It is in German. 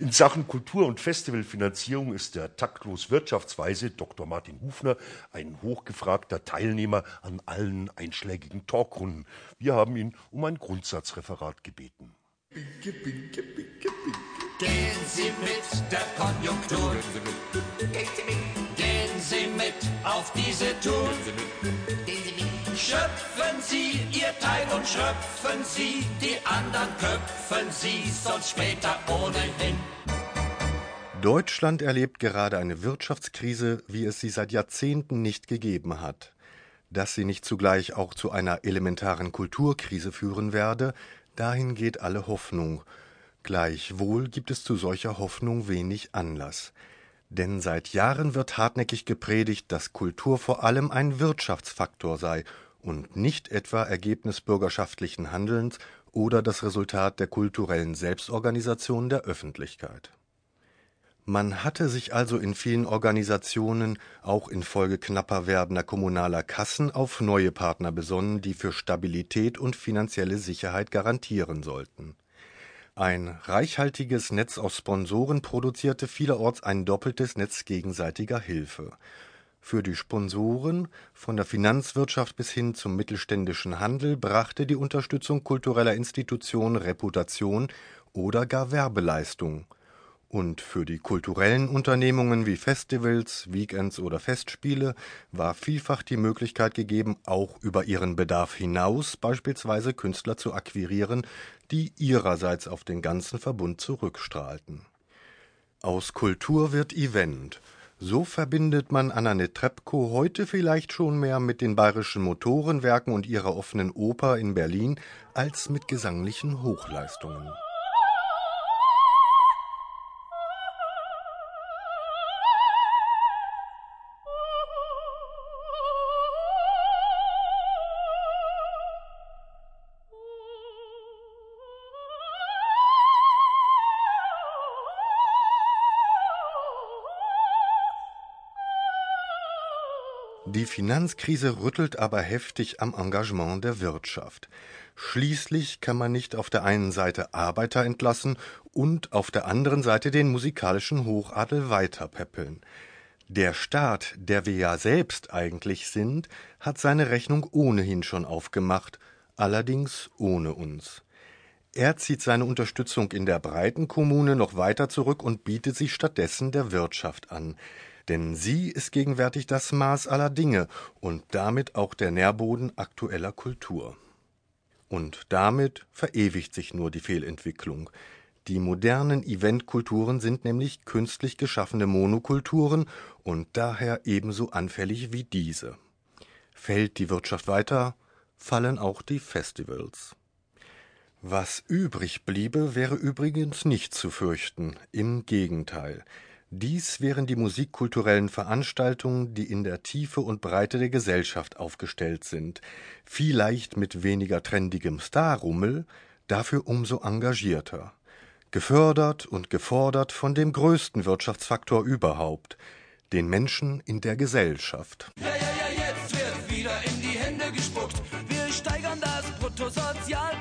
In Sachen Kultur- und Festivalfinanzierung ist der taktlos Wirtschaftsweise Dr. Martin Hufner ein hochgefragter Teilnehmer an allen einschlägigen Talkrunden. Wir haben ihn um ein Grundsatzreferat gebeten. Binke, binke, binke, binke. Gehen Sie mit der Konjunktur. Gehen Sie mit auf diese Tour. Schöpfen Sie Ihr Teil und schöpfen Sie die anderen köpfen Sie, sonst später ohnehin. Deutschland erlebt gerade eine Wirtschaftskrise, wie es sie seit Jahrzehnten nicht gegeben hat. Dass sie nicht zugleich auch zu einer elementaren Kulturkrise führen werde, dahin geht alle Hoffnung. Gleichwohl gibt es zu solcher Hoffnung wenig Anlass. Denn seit Jahren wird hartnäckig gepredigt, dass Kultur vor allem ein Wirtschaftsfaktor sei und nicht etwa Ergebnis bürgerschaftlichen Handelns oder das Resultat der kulturellen Selbstorganisation der Öffentlichkeit. Man hatte sich also in vielen Organisationen, auch infolge knapper werdender kommunaler Kassen, auf neue Partner besonnen, die für Stabilität und finanzielle Sicherheit garantieren sollten. Ein reichhaltiges Netz aus Sponsoren produzierte vielerorts ein doppeltes Netz gegenseitiger Hilfe für die Sponsoren, von der Finanzwirtschaft bis hin zum mittelständischen Handel, brachte die Unterstützung kultureller Institutionen Reputation oder gar Werbeleistung. Und für die kulturellen Unternehmungen wie Festivals, Weekends oder Festspiele war vielfach die Möglichkeit gegeben, auch über ihren Bedarf hinaus beispielsweise Künstler zu akquirieren, die ihrerseits auf den ganzen Verbund zurückstrahlten. Aus Kultur wird Event, so verbindet man Anna Netrebko heute vielleicht schon mehr mit den Bayerischen Motorenwerken und ihrer offenen Oper in Berlin als mit gesanglichen Hochleistungen Die Finanzkrise rüttelt aber heftig am Engagement der Wirtschaft. Schließlich kann man nicht auf der einen Seite Arbeiter entlassen und auf der anderen Seite den musikalischen Hochadel weiterpäppeln. Der Staat, der wir ja selbst eigentlich sind, hat seine Rechnung ohnehin schon aufgemacht, allerdings ohne uns. Er zieht seine Unterstützung in der breiten Kommune noch weiter zurück und bietet sie stattdessen der Wirtschaft an denn sie ist gegenwärtig das Maß aller Dinge und damit auch der Nährboden aktueller Kultur. Und damit verewigt sich nur die Fehlentwicklung. Die modernen Eventkulturen sind nämlich künstlich geschaffene Monokulturen und daher ebenso anfällig wie diese. Fällt die Wirtschaft weiter, fallen auch die Festivals. Was übrig bliebe, wäre übrigens nicht zu fürchten, im Gegenteil. Dies wären die musikkulturellen Veranstaltungen, die in der Tiefe und Breite der Gesellschaft aufgestellt sind, vielleicht mit weniger trendigem Starrummel, dafür umso engagierter, gefördert und gefordert von dem größten Wirtschaftsfaktor überhaupt, den Menschen in der Gesellschaft. Ja, ja, ja, jetzt wird wieder in die Hände gespuckt. Wir steigern das Bruttosozialprodukt